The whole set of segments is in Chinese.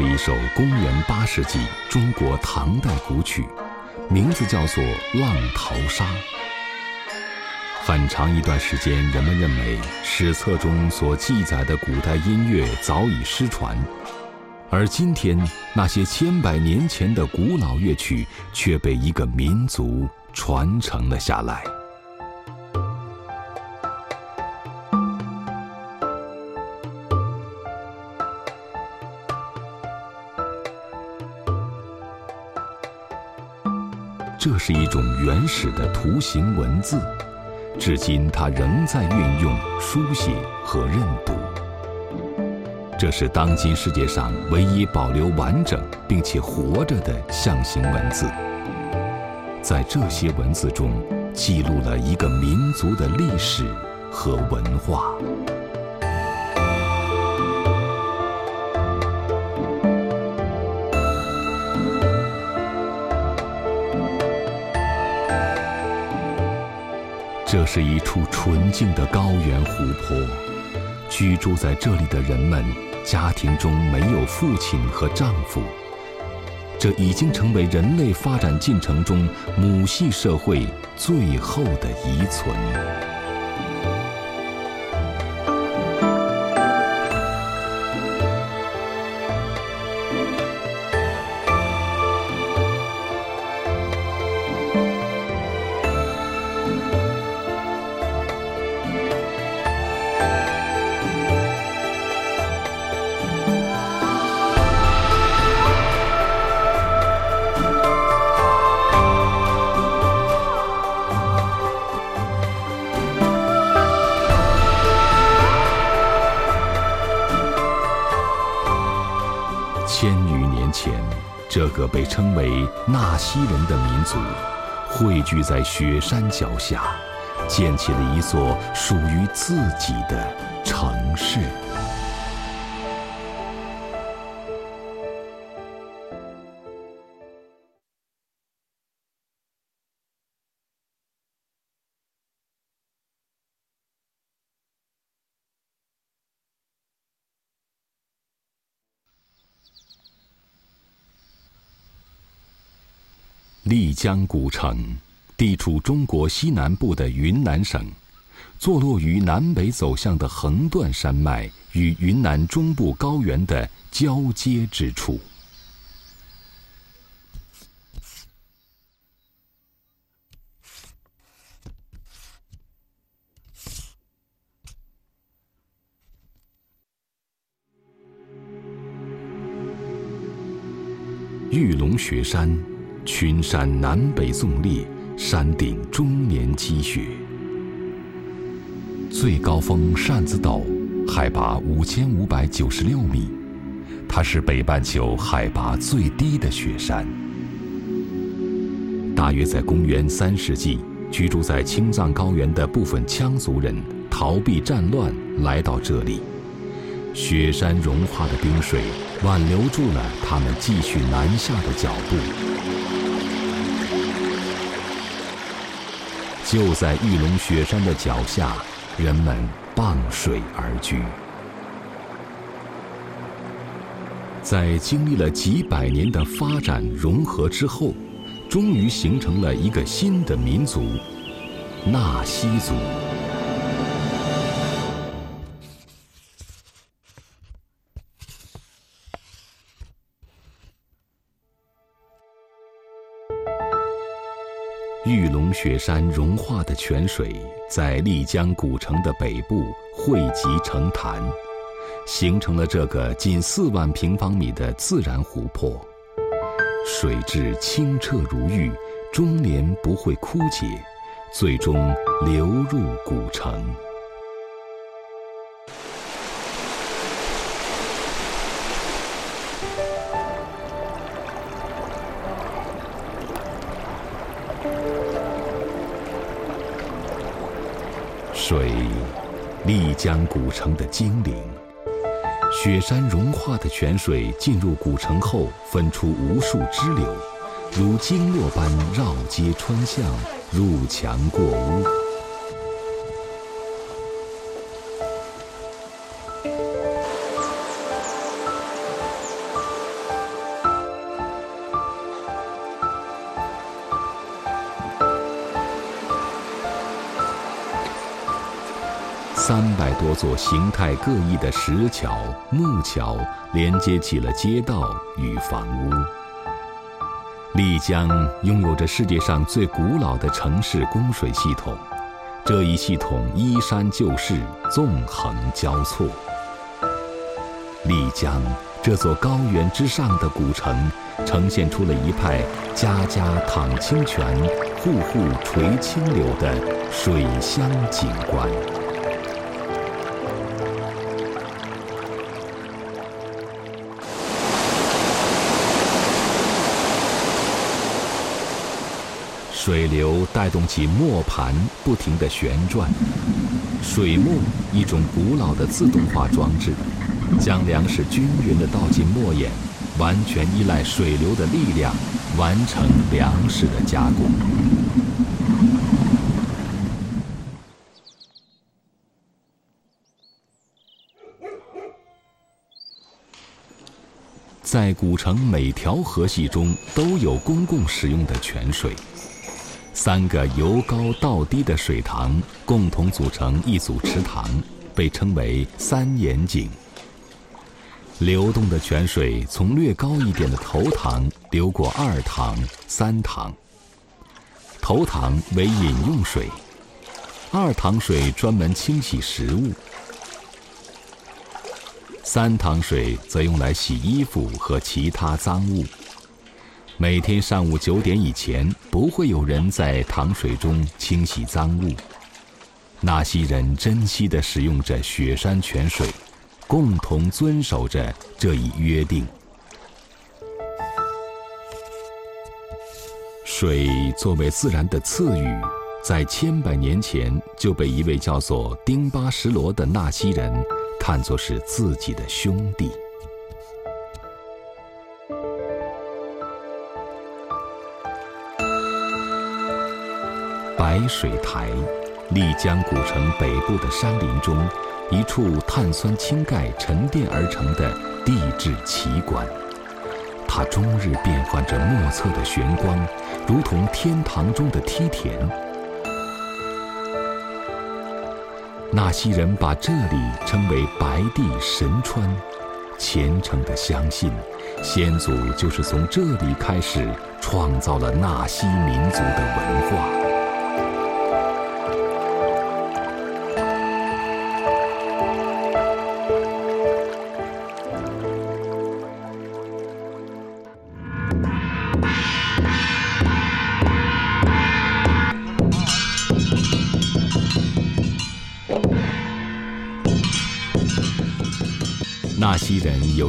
是一首公元八世纪中国唐代古曲，名字叫做《浪淘沙》。很长一段时间，人们认为史册中所记载的古代音乐早已失传，而今天那些千百年前的古老乐曲却被一个民族传承了下来。这是一种原始的图形文字，至今它仍在运用书写和认读。这是当今世界上唯一保留完整并且活着的象形文字。在这些文字中，记录了一个民族的历史和文化。这是一处纯净的高原湖泊，居住在这里的人们家庭中没有父亲和丈夫，这已经成为人类发展进程中母系社会最后的遗存。个被称为纳西人的民族，汇聚在雪山脚下，建起了一座属于自己的城市。丽江古城，地处中国西南部的云南省，坐落于南北走向的横断山脉与云南中部高原的交接之处。玉龙雪山，群山南北纵列，山顶终年积雪。最高峰扇子陡，海拔五千五百九十六米，它是北半球海拔最低的雪山。大约在公元三世纪，居住在青藏高原的部分羌族人逃避战乱，来到这里。雪山融化的冰水挽留住了他们继续南下的脚步。就在玉龙雪山的脚下，人们傍水而居。在经历了几百年的发展融合之后，终于形成了一个新的民族——纳西族。雪山融化的泉水在丽江古城的北部汇集成潭，形成了这个近四万平方米的自然湖泊，水质清澈如玉，终年不会枯竭，最终流入古城。水，丽江古城的精灵。雪山融化的泉水进入古城后，分出无数支流，如经络般绕街穿巷，入墙过屋。所形态各异的石桥、木桥连接起了街道与房屋。丽江拥有着世界上最古老的城市供水系统，这一系统依山就势，纵横交错。丽江这座高原之上的古城，呈现出了一派家家淌清泉、户户垂清流的水乡景观。水流带动起磨盘，不停地旋转。水磨，一种古老的自动化装置，将粮食均匀地倒进磨眼，完全依赖水流的力量，完成粮食的加工。在古城每条河系中，都有公共使用的泉水。三个由高到低的水塘共同组成一组池塘，被称为三眼井。流动的泉水从略高一点的头塘流过二塘、三塘。头塘为饮用水，二塘水专门清洗食物，三塘水则用来洗衣服和其他脏物。每天上午九点以前，不会有人在塘水中清洗脏物。纳西人珍惜地使用着雪山泉水，共同遵守着这一约定。水作为自然的赐予，在千百年前就被一位叫做丁巴什罗的纳西人看作是自己的兄弟。白水台，丽江古城北部的山林中，一处碳酸氢钙沉淀而成的地质奇观。它终日变换着莫测的玄光，如同天堂中的梯田。纳西人把这里称为“白地神川”，虔诚地相信，先祖就是从这里开始创造了纳西民族的文化。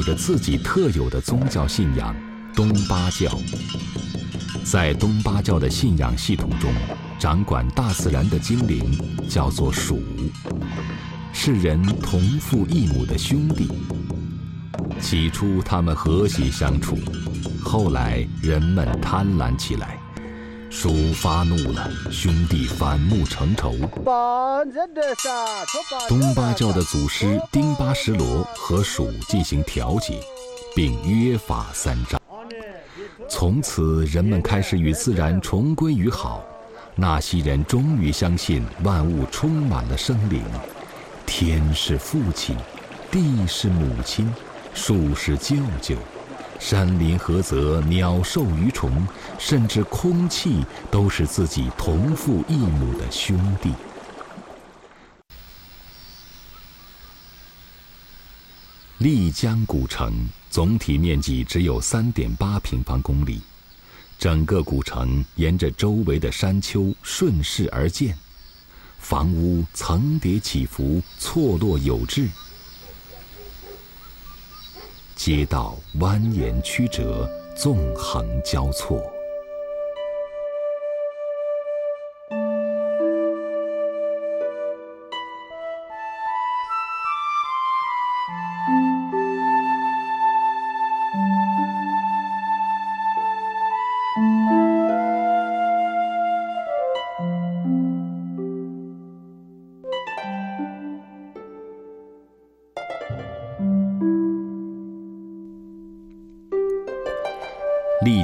有着自己特有的宗教信仰——东巴教。在东巴教的信仰系统中，掌管大自然的精灵叫做鼠，是人同父异母的兄弟。起初他们和谐相处，后来人们贪婪起来。鼠发怒了，兄弟反目成仇。东巴教的祖师丁巴什罗和鼠进行调解，并约法三章。从此，人们开始与自然重归于好。纳西人终于相信万物充满了生灵，天是父亲，地是母亲，树是舅舅。山林、河泽、鸟兽、鱼虫，甚至空气，都是自己同父异母的兄弟。丽江古城总体面积只有三点八平方公里，整个古城沿着周围的山丘顺势而建，房屋层叠起伏，错落有致，街道蜿蜒曲折，纵横交错。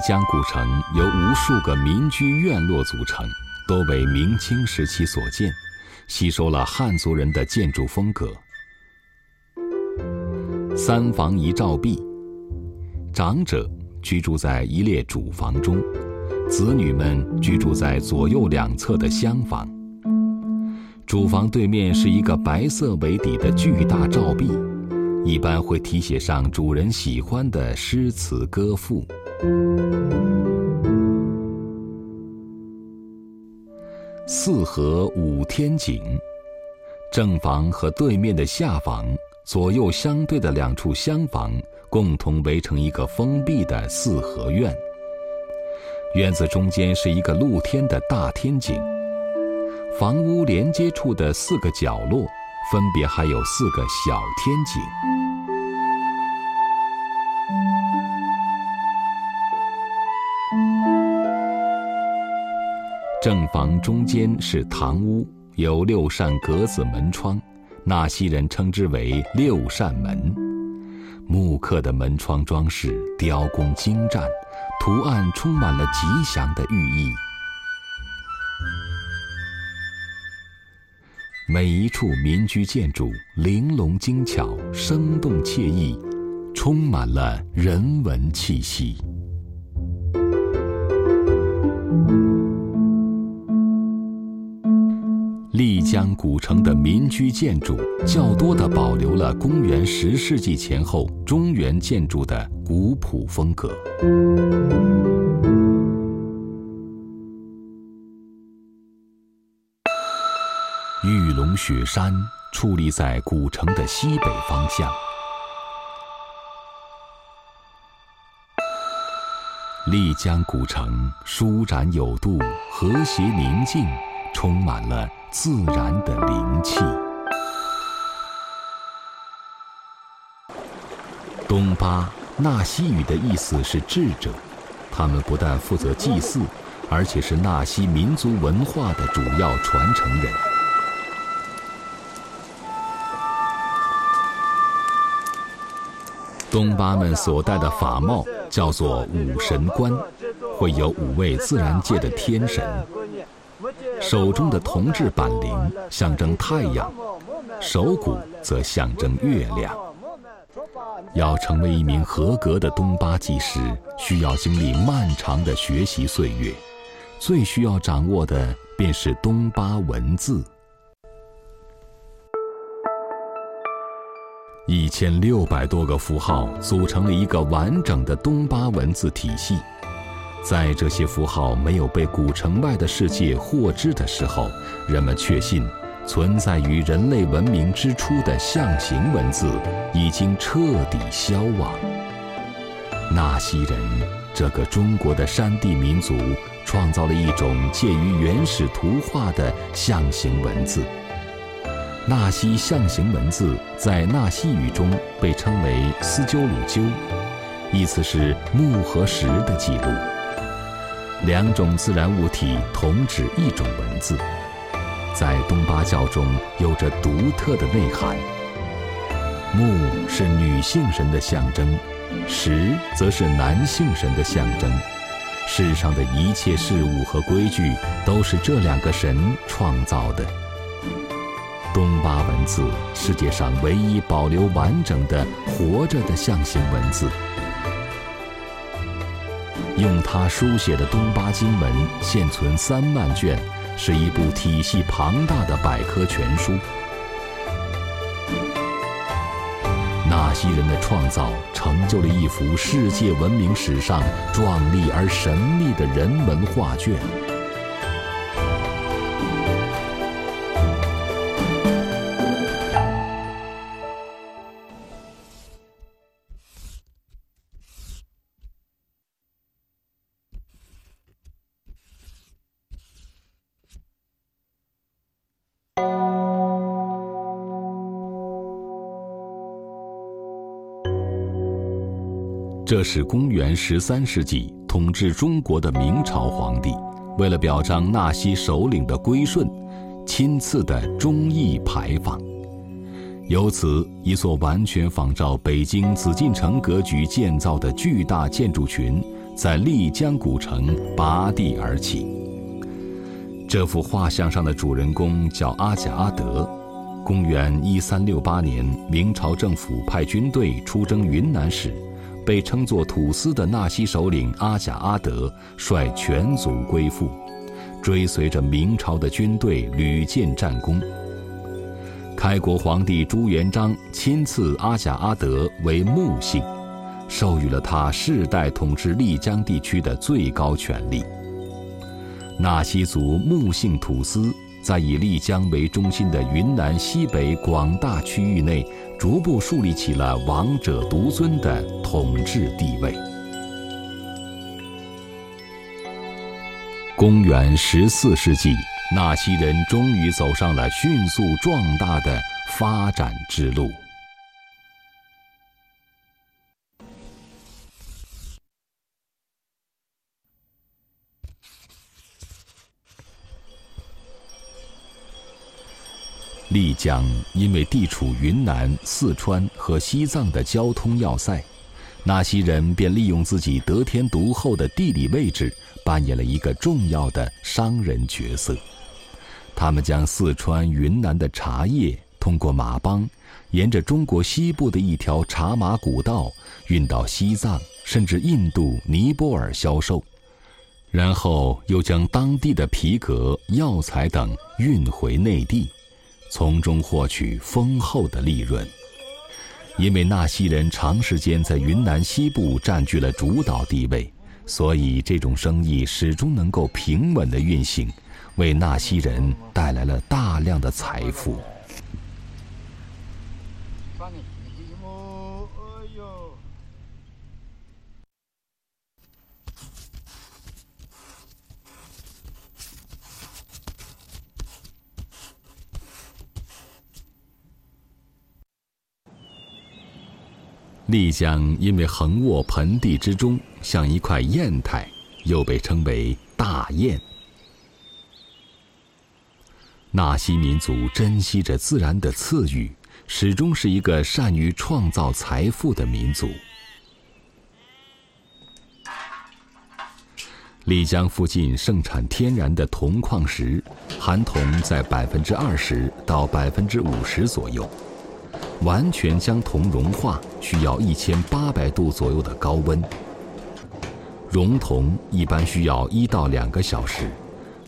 江古城由无数个民居院落组成，多为明清时期所建，吸收了汉族人的建筑风格。三房一照壁，长者居住在一列主房中，子女们居住在左右两侧的厢房。主房对面是一个白色为底的巨大照壁，一般会题写上主人喜欢的诗词歌赋。四合五天井，正房和对面的下房左右相对的两处厢房，共同围成一个封闭的四合院。院子中间是一个露天的大天井，房屋连接处的四个角落，分别还有四个小天井。正房中间是堂屋，有六扇格子门窗，纳西人称之为六扇门。木刻的门窗装饰雕工精湛，图案充满了吉祥的寓意。每一处民居建筑玲珑精巧，生动惬意，充满了人文气息。丽江古城的民居建筑较多地保留了公元十世纪前后中原建筑的古朴风格。玉龙雪山矗立在古城的西北方向，丽江古城舒展有度，和谐宁静，充满了。自然的灵气。东巴纳西语的意思是智者，他们不但负责祭祀，而且是纳西民族文化的主要传承人。东巴们所戴的法帽叫做五神冠，会有五位自然界的天神。手中的铜制板铃象征太阳，手鼓则象征月亮。要成为一名合格的东巴技师，需要经历漫长的学习岁月，最需要掌握的便是东巴文字。一千六百多个符号组成了一个完整的东巴文字体系。在这些符号没有被古城外的世界获知的时候，人们确信，存在于人类文明之初的象形文字已经彻底消亡。纳西人这个中国的山地民族，创造了一种介于原始图画的象形文字。纳西象形文字在纳西语中被称为斯鸠鲁鸠，意思是木和石的记录。两种自然物体同指一种文字，在东巴教中有着独特的内涵。木是女性神的象征，石则是男性神的象征。世上的一切事物和规矩都是这两个神创造的。东巴文字，世界上唯一保留完整的活着的象形文字。用他书写的东巴经文现存三万卷，是一部体系庞大的百科全书。纳西人的创造成就了一幅世界文明史上壮丽而神秘的人文画卷。是公元十三世纪统治中国的明朝皇帝，为了表彰纳西首领的归顺，亲赐的忠义牌坊。由此，一座完全仿照北京紫禁城格局建造的巨大建筑群，在丽江古城拔地而起。这幅画像上的主人公叫阿贾阿德。公元一三六八年，明朝政府派军队出征云南时。被称作土司的纳西首领阿贾阿德率全族归附，追随着明朝的军队屡建战功。开国皇帝朱元璋亲赐阿贾阿德为穆姓，授予了他世代统治丽江地区的最高权力。纳西族穆姓土司在以丽江为中心的云南西北广大区域内。逐步树立起了王者独尊的统治地位。公元十四世纪，纳西人终于走上了迅速壮大的发展之路。丽江因为地处云南、四川和西藏的交通要塞，纳西人便利用自己得天独厚的地理位置，扮演了一个重要的商人角色。他们将四川、云南的茶叶通过马帮，沿着中国西部的一条茶马古道运到西藏，甚至印度、尼泊尔销售，然后又将当地的皮革、药材等运回内地。从中获取丰厚的利润。因为纳西人长时间在云南西部占据了主导地位，所以这种生意始终能够平稳的运行，为纳西人带来了大量的财富。丽江因为横卧盆地之中，像一块砚台，又被称为大砚。纳西民族珍惜着自然的赐予，始终是一个善于创造财富的民族。丽江附近盛产天然的铜矿石，含铜在百分之二十到百分之五十左右。完全将铜融化需要一千八百度左右的高温，熔铜一般需要一到两个小时，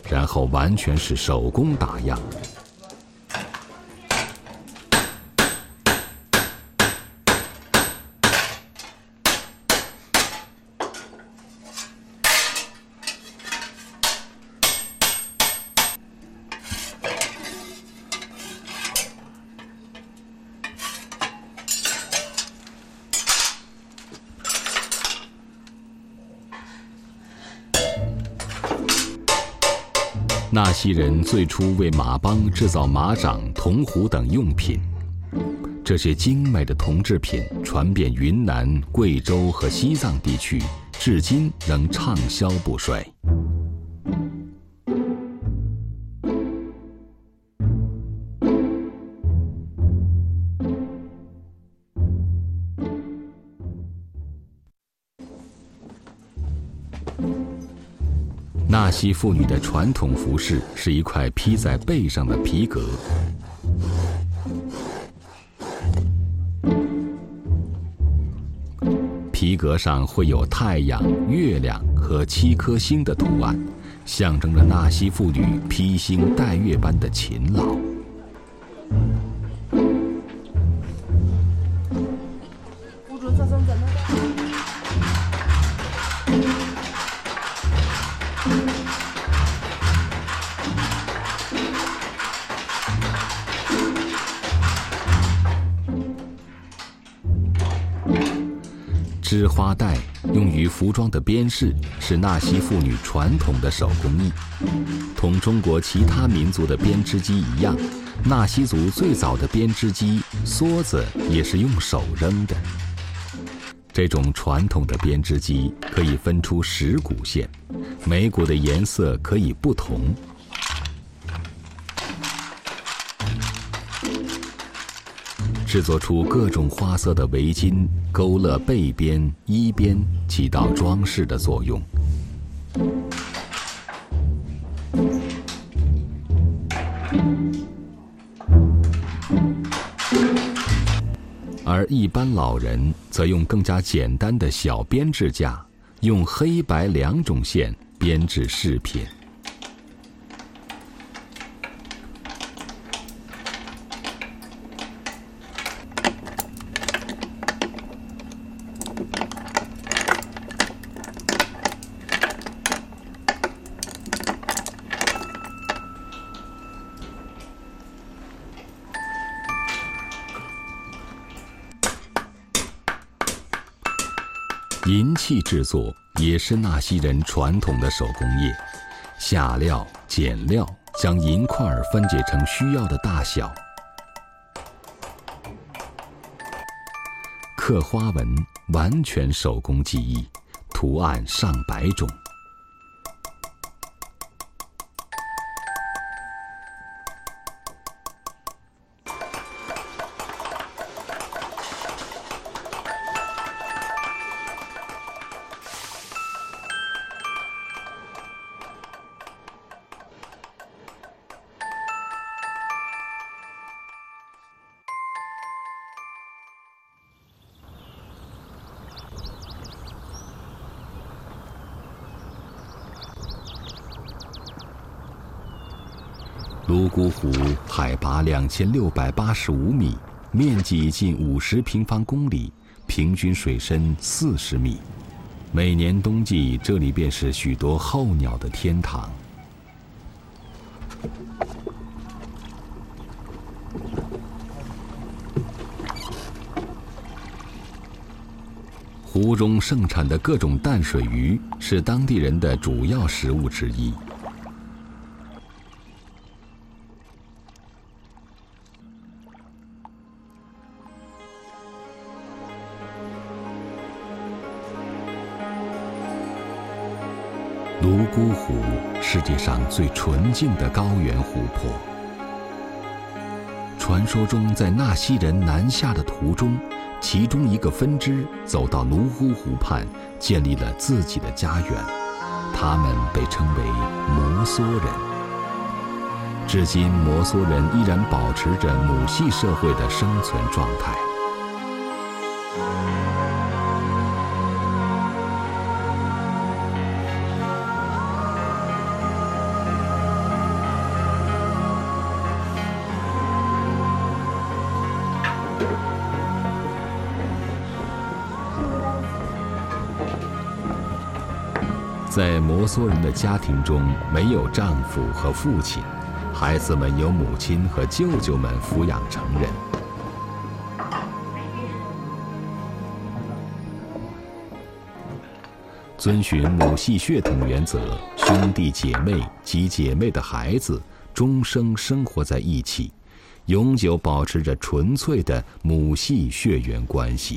然后完全是手工打样。纳西人最初为马帮制造马掌、铜壶等用品，这些精美的铜制品传遍云南、贵州和西藏地区，至今仍畅销不衰。纳西妇女的传统服饰是一块披在背上的皮革，皮革上会有太阳、月亮和七颗星的图案，象征着纳西妇女披星戴月般的勤劳。服装的编饰是纳西妇女传统的手工艺，同中国其他民族的编织机一样，纳西族最早的编织机梭子也是用手扔的。这种传统的编织机可以分出十股线，每股的颜色可以不同。制作出各种花色的围巾，勾勒背边、衣边，起到装饰的作用。而一般老人则用更加简单的小编织架，用黑白两种线编织饰品。制作也是纳西人传统的手工业，下料、剪料，将银块分解成需要的大小，刻花纹完全手工技艺，图案上百种。泸沽湖海拔两千六百八十五米，面积近五十平方公里，平均水深四十米。每年冬季，这里便是许多候鸟的天堂。湖中盛产的各种淡水鱼是当地人的主要食物之一。泸沽湖，世界上最纯净的高原湖泊。传说中，在纳西人南下的途中，其中一个分支走到泸沽湖畔，建立了自己的家园。他们被称为摩梭人。至今，摩梭人依然保持着母系社会的生存状态。梭人的家庭中，没有丈夫和父亲，孩子们由母亲和舅舅们抚养成人。遵循母系血统原则，兄弟姐妹及姐妹的孩子终生生活在一起，永久保持着纯粹的母系血缘关系。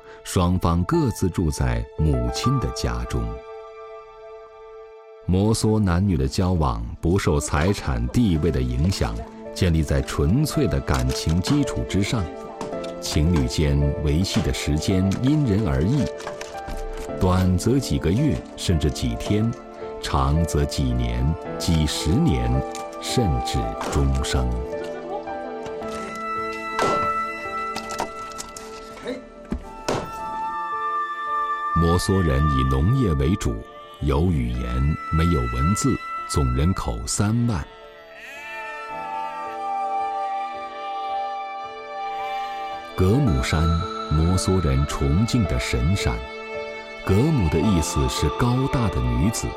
双方各自住在母亲的家中。摩梭男女的交往不受财产地位的影响，建立在纯粹的感情基础之上。情侣间维系的时间因人而异，短则几个月，甚至几天；长则几年、几十年，甚至终生。摩梭人以农业为主，有语言，没有文字，总人口三万。格姆山，摩梭人崇敬的神山。格姆的意思是高大的女子。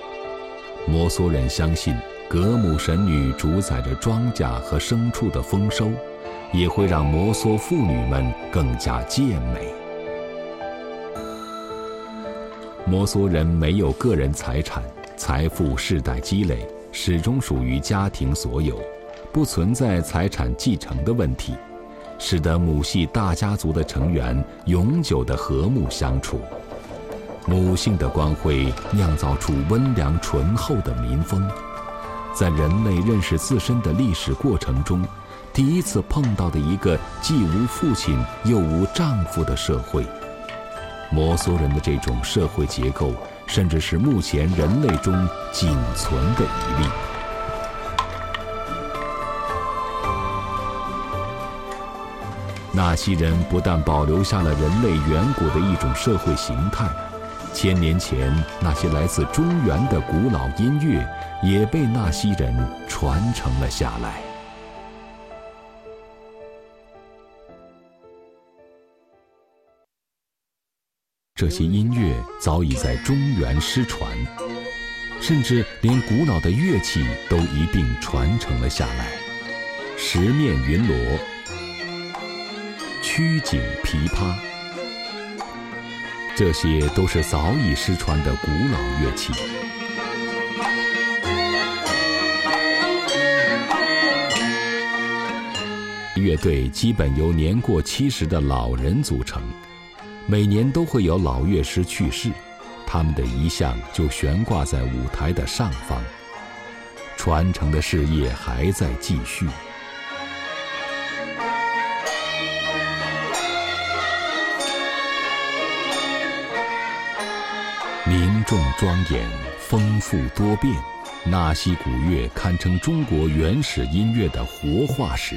摩梭人相信，格姆神女主宰着庄稼和牲畜的丰收，也会让摩梭妇女们更加健美。摩梭人没有个人财产，财富世代积累，始终属于家庭所有，不存在财产继承的问题。使得母系大家族的成员永久的和睦相处，母性的光辉酿造出温良醇厚的民风，在人类认识自身的历史过程中，第一次碰到的一个既无父亲又无丈夫的社会。摩梭人的这种社会结构，甚至是目前人类中仅存的一例。纳西人不但保留下了人类远古的一种社会形态，千年前那些来自中原的古老音乐也被纳西人传承了下来。这些音乐早已在中原失传，甚至连古老的乐器都一并传承了下来。十面云锣。曲颈琵琶，这些都是早已失传的古老乐器。乐队基本由年过七十的老人组成，每年都会有老乐师去世，他们的遗像就悬挂在舞台的上方，传承的事业还在继续。凝重庄严，丰富多变，纳西古乐堪称中国原始音乐的活化石。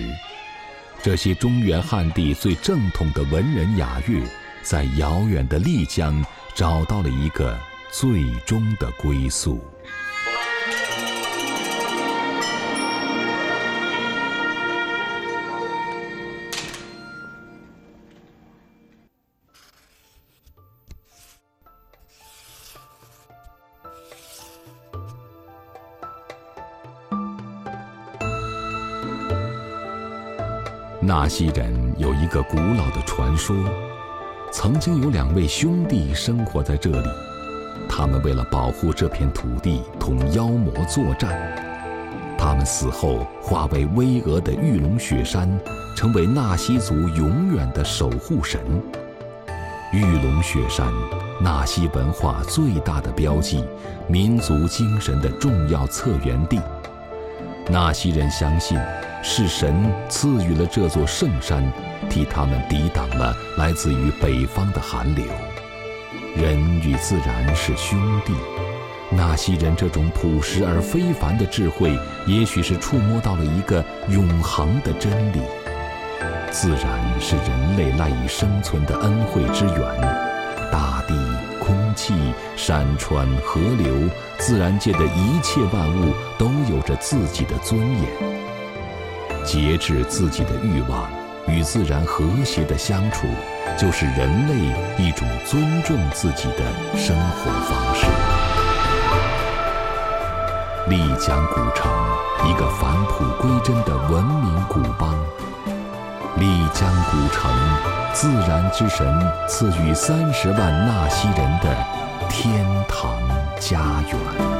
这些中原汉地最正统的文人雅乐，在遥远的丽江找到了一个最终的归宿。纳西人有一个古老的传说：曾经有两位兄弟生活在这里，他们为了保护这片土地，同妖魔作战。他们死后化为巍峨的玉龙雪山，成为纳西族永远的守护神。玉龙雪山，纳西文化最大的标记，民族精神的重要策源地。纳西人相信。是神赐予了这座圣山，替他们抵挡了来自于北方的寒流。人与自然是兄弟，纳西人这种朴实而非凡的智慧，也许是触摸到了一个永恒的真理：自然是人类赖以生存的恩惠之源，大地、空气、山川、河流，自然界的一切万物都有着自己的尊严。节制自己的欲望，与自然和谐的相处，就是人类一种尊重自己的生活方式。丽江古城，一个返璞归真的文明古邦。丽江古城，自然之神赐予三十万纳西人的天堂家园。